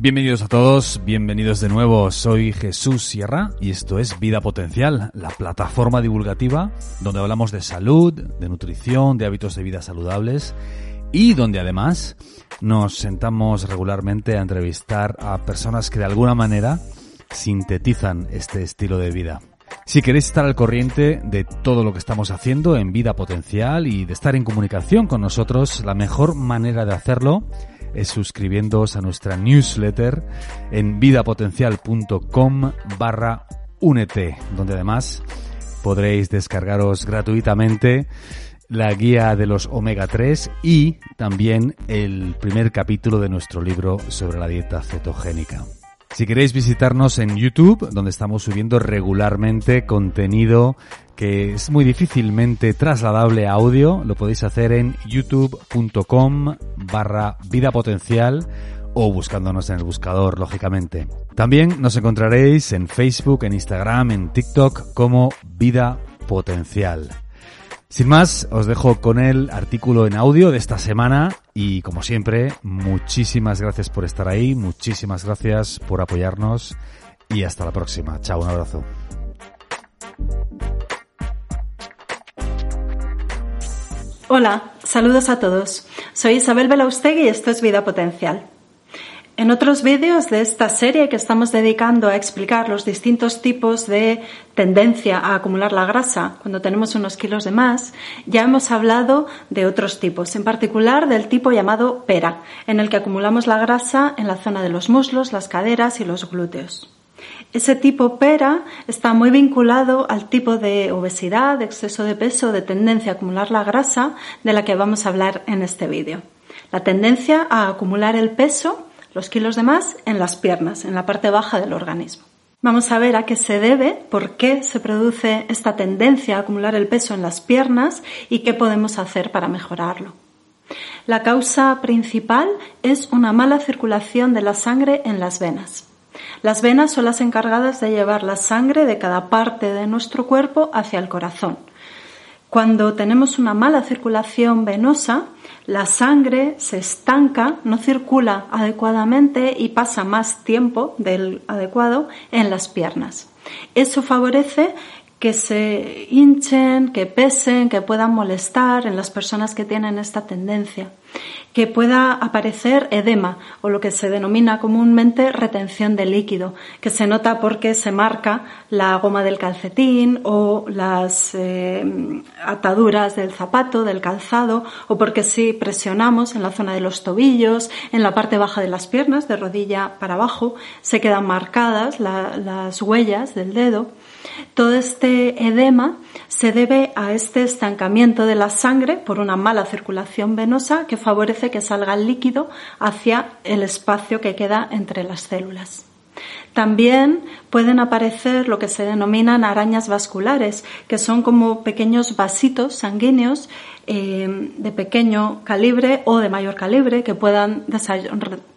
Bienvenidos a todos, bienvenidos de nuevo. Soy Jesús Sierra y esto es Vida Potencial, la plataforma divulgativa donde hablamos de salud, de nutrición, de hábitos de vida saludables y donde además nos sentamos regularmente a entrevistar a personas que de alguna manera sintetizan este estilo de vida. Si queréis estar al corriente de todo lo que estamos haciendo en Vida Potencial y de estar en comunicación con nosotros, la mejor manera de hacerlo suscribiéndoos a nuestra newsletter en vidapotencial.com barra únete, donde además podréis descargaros gratuitamente la guía de los omega 3 y también el primer capítulo de nuestro libro sobre la dieta cetogénica. Si queréis visitarnos en YouTube, donde estamos subiendo regularmente contenido que es muy difícilmente trasladable a audio, lo podéis hacer en youtube.com barra vida potencial o buscándonos en el buscador, lógicamente. También nos encontraréis en Facebook, en Instagram, en TikTok como Vida Potencial. Sin más, os dejo con el artículo en audio de esta semana y como siempre, muchísimas gracias por estar ahí, muchísimas gracias por apoyarnos y hasta la próxima. Chao, un abrazo. Hola, saludos a todos. Soy Isabel Belaustegui y esto es Vida Potencial. En otros vídeos de esta serie que estamos dedicando a explicar los distintos tipos de tendencia a acumular la grasa cuando tenemos unos kilos de más, ya hemos hablado de otros tipos, en particular del tipo llamado pera, en el que acumulamos la grasa en la zona de los muslos, las caderas y los glúteos. Ese tipo pera está muy vinculado al tipo de obesidad, de exceso de peso, de tendencia a acumular la grasa de la que vamos a hablar en este vídeo. La tendencia a acumular el peso los kilos de más en las piernas, en la parte baja del organismo. Vamos a ver a qué se debe, por qué se produce esta tendencia a acumular el peso en las piernas y qué podemos hacer para mejorarlo. La causa principal es una mala circulación de la sangre en las venas. Las venas son las encargadas de llevar la sangre de cada parte de nuestro cuerpo hacia el corazón. Cuando tenemos una mala circulación venosa, la sangre se estanca, no circula adecuadamente y pasa más tiempo del adecuado en las piernas. Eso favorece que se hinchen, que pesen, que puedan molestar en las personas que tienen esta tendencia que pueda aparecer edema o lo que se denomina comúnmente retención de líquido, que se nota porque se marca la goma del calcetín o las eh, ataduras del zapato, del calzado, o porque si presionamos en la zona de los tobillos, en la parte baja de las piernas, de rodilla para abajo, se quedan marcadas las huellas del dedo. Todo este edema se debe a este estancamiento de la sangre por una mala circulación venosa que favorece que salga el líquido hacia el espacio que queda entre las células. También pueden aparecer lo que se denominan arañas vasculares, que son como pequeños vasitos sanguíneos eh, de pequeño calibre o de mayor calibre que puedan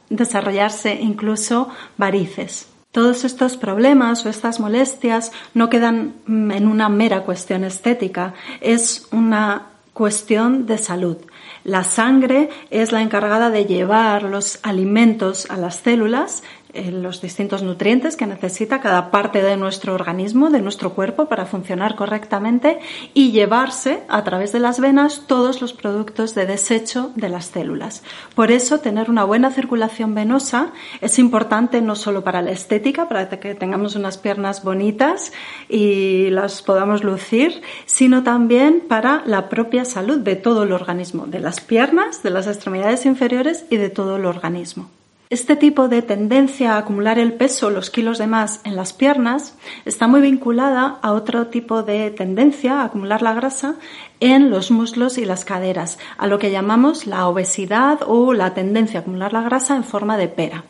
desarrollarse incluso varices. Todos estos problemas o estas molestias no quedan mm, en una mera cuestión estética, es una cuestión de salud. La sangre es la encargada de llevar los alimentos a las células los distintos nutrientes que necesita cada parte de nuestro organismo, de nuestro cuerpo, para funcionar correctamente y llevarse a través de las venas todos los productos de desecho de las células. Por eso, tener una buena circulación venosa es importante no solo para la estética, para que tengamos unas piernas bonitas y las podamos lucir, sino también para la propia salud de todo el organismo, de las piernas, de las extremidades inferiores y de todo el organismo. Este tipo de tendencia a acumular el peso, los kilos de más en las piernas, está muy vinculada a otro tipo de tendencia a acumular la grasa en los muslos y las caderas, a lo que llamamos la obesidad o la tendencia a acumular la grasa en forma de pera.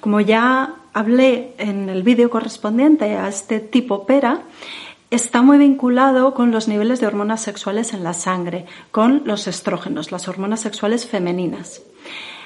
Como ya hablé en el vídeo correspondiente a este tipo pera, está muy vinculado con los niveles de hormonas sexuales en la sangre, con los estrógenos, las hormonas sexuales femeninas.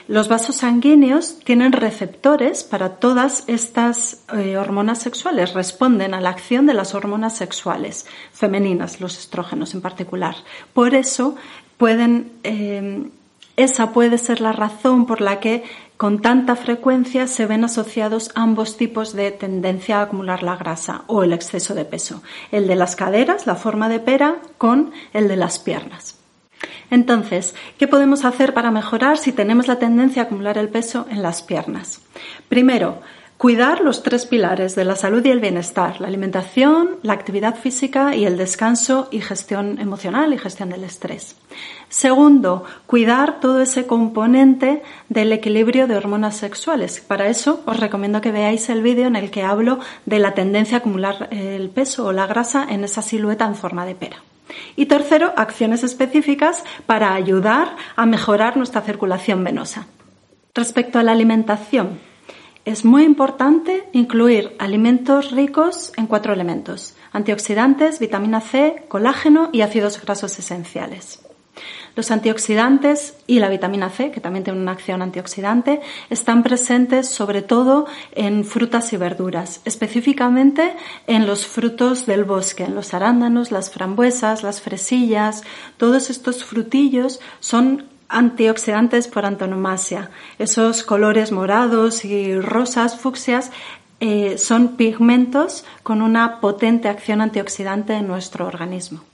Los vasos sanguíneos tienen receptores para todas estas eh, hormonas sexuales, responden a la acción de las hormonas sexuales femeninas, los estrógenos en particular. Por eso pueden, eh, esa puede ser la razón por la que con tanta frecuencia se ven asociados ambos tipos de tendencia a acumular la grasa o el exceso de peso, el de las caderas, la forma de pera, con el de las piernas. Entonces, ¿qué podemos hacer para mejorar si tenemos la tendencia a acumular el peso en las piernas? Primero, Cuidar los tres pilares de la salud y el bienestar, la alimentación, la actividad física y el descanso y gestión emocional y gestión del estrés. Segundo, cuidar todo ese componente del equilibrio de hormonas sexuales. Para eso os recomiendo que veáis el vídeo en el que hablo de la tendencia a acumular el peso o la grasa en esa silueta en forma de pera. Y tercero, acciones específicas para ayudar a mejorar nuestra circulación venosa. Respecto a la alimentación, es muy importante incluir alimentos ricos en cuatro elementos, antioxidantes, vitamina C, colágeno y ácidos grasos esenciales. Los antioxidantes y la vitamina C, que también tiene una acción antioxidante, están presentes sobre todo en frutas y verduras, específicamente en los frutos del bosque, en los arándanos, las frambuesas, las fresillas. Todos estos frutillos son antioxidantes por antonomasia. Esos colores morados y rosas, fucsias, eh, son pigmentos con una potente acción antioxidante en nuestro organismo.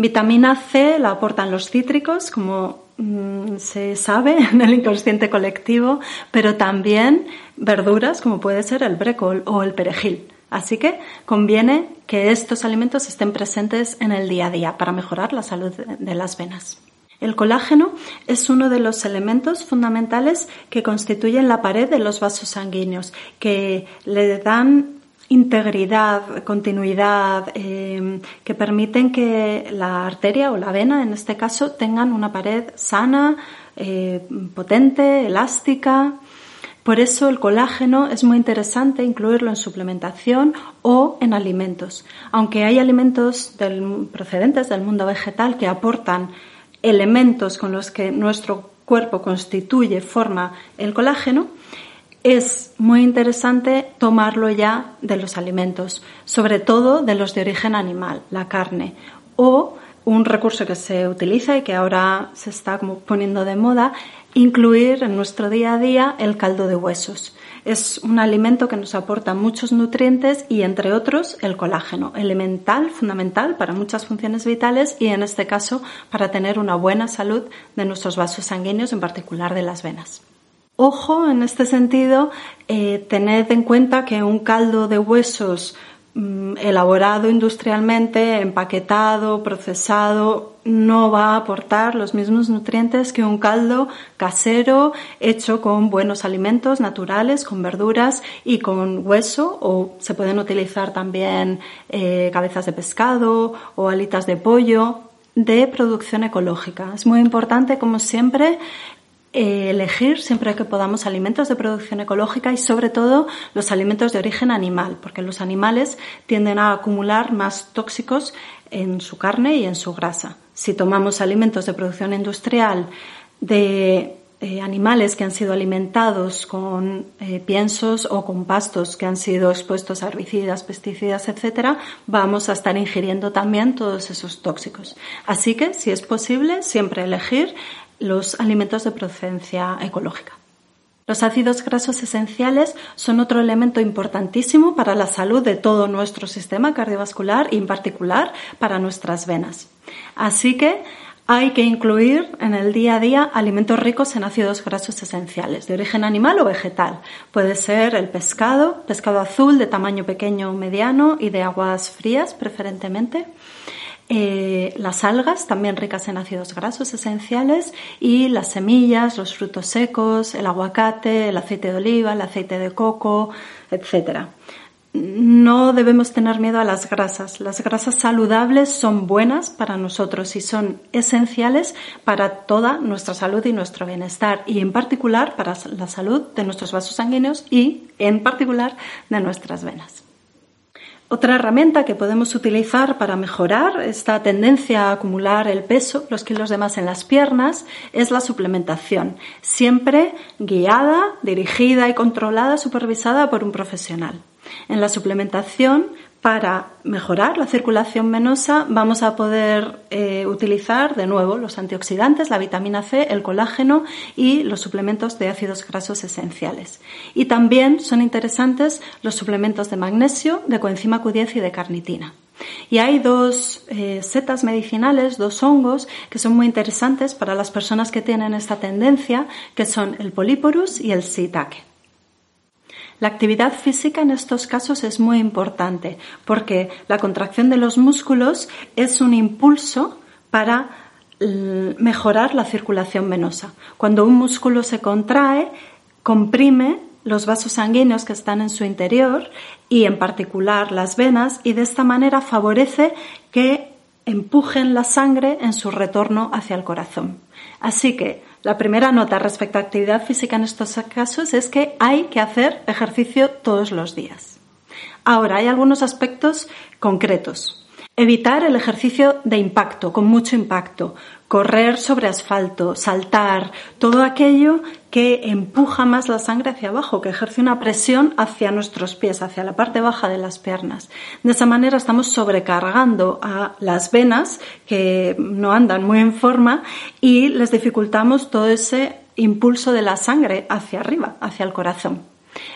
Vitamina C la aportan los cítricos, como mm, se sabe en el inconsciente colectivo, pero también verduras como puede ser el brécol o el perejil. Así que conviene que estos alimentos estén presentes en el día a día para mejorar la salud de las venas. El colágeno es uno de los elementos fundamentales que constituyen la pared de los vasos sanguíneos, que le dan integridad, continuidad, em, que permiten que la arteria o la vena, en este caso, tengan una pared sana, eh, potente, elástica. Por eso el colágeno es muy interesante incluirlo en suplementación o en alimentos. Aunque hay alimentos procedentes del mundo vegetal que aportan elementos con los que nuestro cuerpo constituye, forma el colágeno, es muy interesante tomarlo ya de los alimentos, sobre todo de los de origen animal, la carne, o un recurso que se utiliza y que ahora se está como poniendo de moda, incluir en nuestro día a día el caldo de huesos. Es un alimento que nos aporta muchos nutrientes y, entre otros, el colágeno, elemental, fundamental para muchas funciones vitales y, en este caso, para tener una buena salud de nuestros vasos sanguíneos, en particular de las venas. Ojo, en este sentido, eh, tened en cuenta que un caldo de huesos Mm, elaborado industrialmente, empaquetado, procesado, no va a aportar los mismos nutrientes que un caldo casero hecho con buenos alimentos naturales, con verduras y con hueso o se pueden utilizar también eh, cabezas de pescado o alitas de pollo de producción ecológica. Es muy importante, como siempre, elegir siempre que podamos alimentos de producción ecológica y sobre todo los alimentos de origen animal, porque los animales tienden a acumular más tóxicos en su carne y en su grasa. Si tomamos alimentos de producción industrial de eh, animales que han sido alimentados con eh, piensos o con pastos que han sido expuestos a herbicidas, pesticidas, etcétera, vamos a estar ingiriendo también todos esos tóxicos. Así que, si es posible, siempre elegir los alimentos de procedencia ecológica. Los ácidos grasos esenciales son otro elemento importantísimo para la salud de todo nuestro sistema cardiovascular y en particular para nuestras venas. Así que hay que incluir en el día a día alimentos ricos en ácidos grasos esenciales, de origen animal o vegetal. Puede ser el pescado, pescado azul de tamaño pequeño o mediano y de aguas frías preferentemente. Eh, las algas, también ricas en ácidos grasos esenciales, y las semillas, los frutos secos, el aguacate, el aceite de oliva, el aceite de coco, etc. No debemos tener miedo a las grasas. Las grasas saludables son buenas para nosotros y son esenciales para toda nuestra salud y nuestro bienestar, y en particular para la salud de nuestros vasos sanguíneos y en particular de nuestras venas. Otra herramienta que podemos utilizar para mejorar esta tendencia a acumular el peso, los kilos de más en las piernas, es la suplementación, siempre guiada, dirigida y controlada, supervisada por un profesional. En la suplementación para mejorar la circulación venosa vamos a poder eh, utilizar de nuevo los antioxidantes, la vitamina C, el colágeno y los suplementos de ácidos grasos esenciales. Y también son interesantes los suplementos de magnesio, de coenzima Q10 y de carnitina. Y hay dos eh, setas medicinales, dos hongos, que son muy interesantes para las personas que tienen esta tendencia, que son el Polyporus y el Shiitake. La actividad física en estos casos es muy importante porque la contracción de los músculos es un impulso para mejorar la circulación venosa. Cuando un músculo se contrae, comprime los vasos sanguíneos que están en su interior y en particular las venas y de esta manera favorece que empujen la sangre en su retorno hacia el corazón. Así que la primera nota respecto a actividad física en estos casos es que hay que hacer ejercicio todos los días. Ahora, hay algunos aspectos concretos. Evitar el ejercicio de impacto, con mucho impacto, correr sobre asfalto, saltar, todo aquello que empuja más la sangre hacia abajo, que ejerce una presión hacia nuestros pies, hacia la parte baja de las piernas. De esa manera estamos sobrecargando a las venas que no andan muy en forma y les dificultamos todo ese impulso de la sangre hacia arriba, hacia el corazón.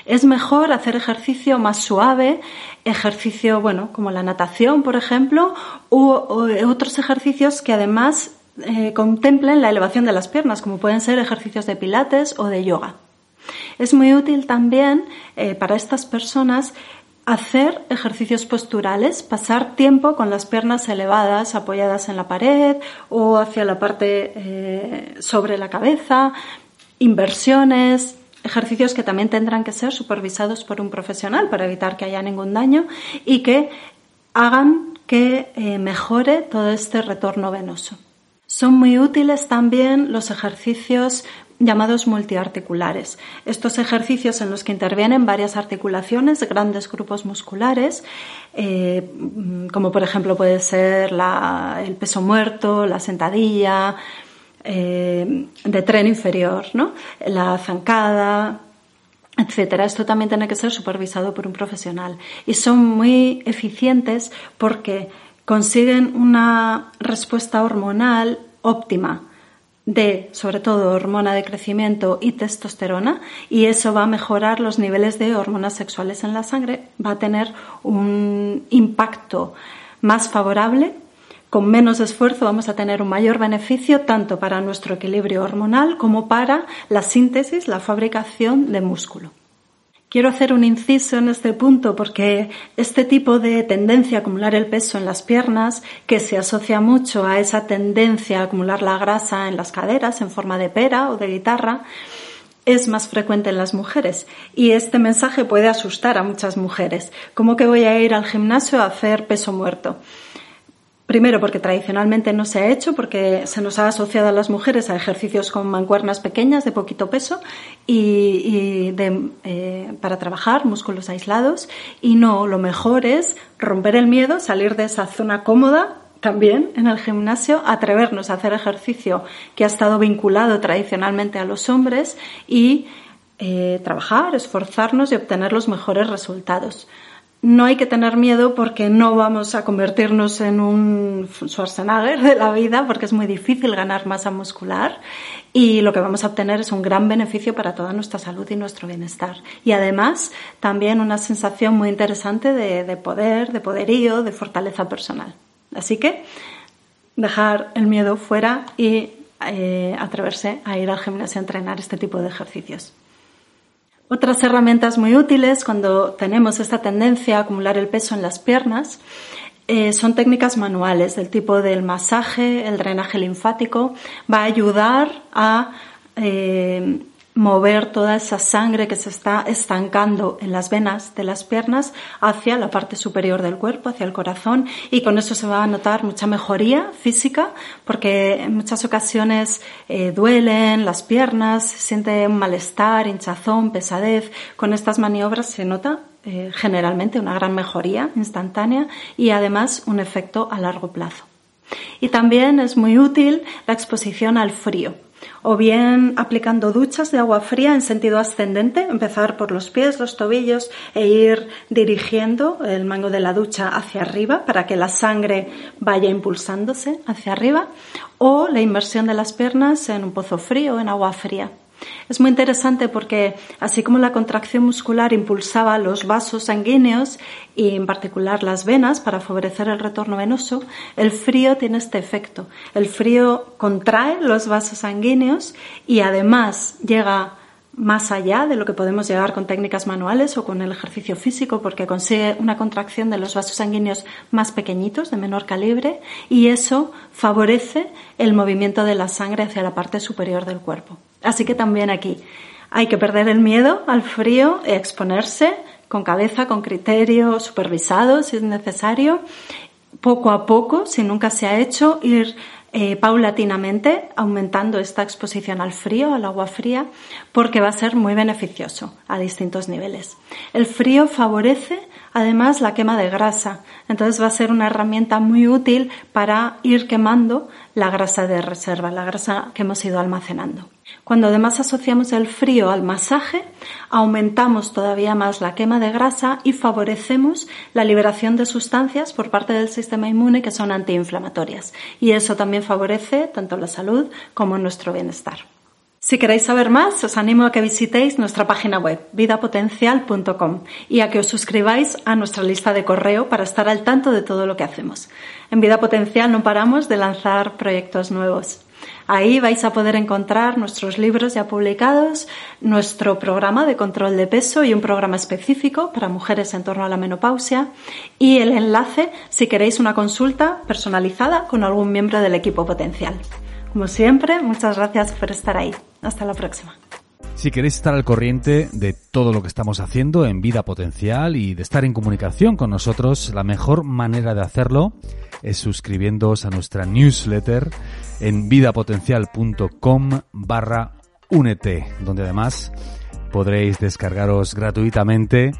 Es mejor hacer ejercicio más suave, ejercicio, bueno, como la natación, por ejemplo, u, otros ejercicios que además eh, contemplen la elevación de las piernas, como pueden ser ejercicios de pilates o de yoga. Es muy útil también eh, para estas personas hacer ejercicios posturales, pasar tiempo con las piernas elevadas, apoyadas en la pared o hacia la parte eh, sobre la cabeza, inversiones, ejercicios que también tendrán que ser supervisados por un profesional para evitar que haya ningún daño y que hagan que mejore todo este retorno venoso. Son muy útiles también los ejercicios llamados multiarticulares. Estos ejercicios en los que intervienen varias articulaciones, grandes grupos musculares, eh, como por ejemplo puede ser el peso muerto, la sentadilla, eh, de tren inferior, ¿no? la zancada, etcétera. Esto también tiene que ser supervisado por un profesional. Y son muy eficientes porque consiguen una respuesta hormonal óptima de, sobre todo, hormona de crecimiento y testosterona, y eso va a mejorar los niveles de hormonas sexuales en la sangre, va a tener un impacto más favorable, con menos esfuerzo vamos a tener un mayor beneficio tanto para nuestro equilibrio hormonal como para la síntesis, la fabricación de músculo. Quiero hacer un inciso en este punto porque este tipo de tendencia a acumular el peso en las piernas, que se asocia mucho a esa tendencia a acumular la grasa en las caderas en forma de pera o de guitarra, es más frecuente en las mujeres y este mensaje puede asustar a muchas mujeres. ¿Cómo que voy a ir al gimnasio a hacer peso muerto? Primero, porque tradicionalmente no se ha hecho, porque se nos ha asociado a las mujeres a ejercicios con mancuernas pequeñas de poquito peso y, eh, para trabajar músculos aislados. Y no, lo mejor es romper el miedo, salir de esa zona cómoda también en el gimnasio, atrevernos a hacer ejercicio que ha estado vinculado tradicionalmente a los hombres y eh, trabajar, esforzarnos y obtener los mejores resultados no hay que tener miedo porque no vamos a convertirnos en un Schwarzenegger de la vida porque es muy difícil ganar masa muscular y lo que vamos a obtener es un gran beneficio para toda nuestra salud y nuestro bienestar. Y además también una sensación muy interesante de, poder, de poderío, de fortaleza personal. Así que dejar el miedo fuera y eh, atreverse a ir al gimnasio a entrenar este tipo de ejercicios. Otras herramientas muy útiles cuando tenemos esta tendencia a acumular el peso en las piernas eh, son técnicas manuales del tipo del masaje, el drenaje linfático. Va a ayudar a eh, mover toda esa sangre que se está estancando en las venas de las piernas hacia la parte superior del cuerpo, hacia el corazón y con eso se va a notar mucha mejoría física porque en muchas ocasiones eh, duelen las piernas, se siente un malestar, hinchazón, pesadez. Con estas maniobras se nota eh, generalmente una gran mejoría instantánea y además un efecto a largo plazo. Y también es muy útil la exposición al frío. O bien aplicando duchas de agua fría en sentido ascendente, empezar por los pies, los tobillos e ir dirigiendo el mango de la ducha hacia arriba para que la sangre vaya impulsándose hacia arriba, o la inmersión de las piernas en un pozo frío o en agua fría. Es muy interesante porque así como la contracción muscular impulsaba los vasos sanguíneos y en particular las venas para favorecer el retorno venoso, el frío tiene este efecto. El frío contrae los vasos sanguíneos y además llega más allá de lo que podemos llegar con técnicas manuales o con el ejercicio físico porque consigue una contracción de los vasos sanguíneos más pequeñitos, de menor calibre, y eso favorece el movimiento de la sangre hacia la parte superior del cuerpo. Así que también aquí hay que perder el miedo al frío, exponerse con cabeza, con criterio, supervisado si es necesario, poco a poco, si nunca se ha hecho, ir eh, paulatinamente aumentando esta exposición al frío, al agua fría, porque va a ser muy beneficioso a distintos niveles. El frío favorece además la quema de grasa, entonces va a ser una herramienta muy útil para ir quemando la grasa de reserva, la grasa que hemos ido almacenando. Cuando además asociamos el frío al masaje, aumentamos todavía más la quema de grasa y favorecemos la liberación de sustancias por parte del sistema inmune que son antiinflamatorias. Y eso también favorece tanto la salud como nuestro bienestar. Si queréis saber más, os animo a que visitéis nuestra página web, vidapotencial.com, y a que os suscribáis a nuestra lista de correo para estar al tanto de todo lo que hacemos. En Vida Potencial no paramos de lanzar proyectos nuevos. Ahí vais a poder encontrar nuestros libros ya publicados, nuestro programa de control de peso y un programa específico para mujeres en torno a la menopausia y el enlace si queréis una consulta personalizada con algún miembro del equipo potencial. Como siempre, muchas gracias por estar ahí. Hasta la próxima. Si queréis estar al corriente de todo lo que estamos haciendo en Vida Potencial y de estar en comunicación con nosotros, la mejor manera de hacerlo es suscribiéndoos a nuestra newsletter en vidapotencial.com barra únete, donde además podréis descargaros gratuitamente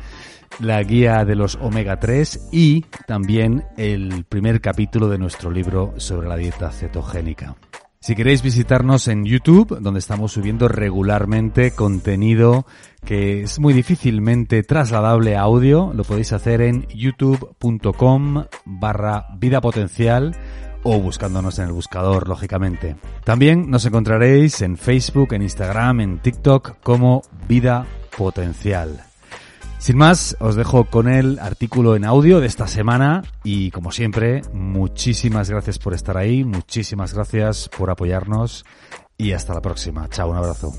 la guía de los omega 3 y también el primer capítulo de nuestro libro sobre la dieta cetogénica. Si queréis visitarnos en YouTube, donde estamos subiendo regularmente contenido que es muy difícilmente trasladable a audio, lo podéis hacer en youtube.com barra vida potencial o buscándonos en el buscador, lógicamente. También nos encontraréis en Facebook, en Instagram, en TikTok como Vida Potencial. Sin más, os dejo con el artículo en audio de esta semana y como siempre, muchísimas gracias por estar ahí, muchísimas gracias por apoyarnos y hasta la próxima. Chao, un abrazo.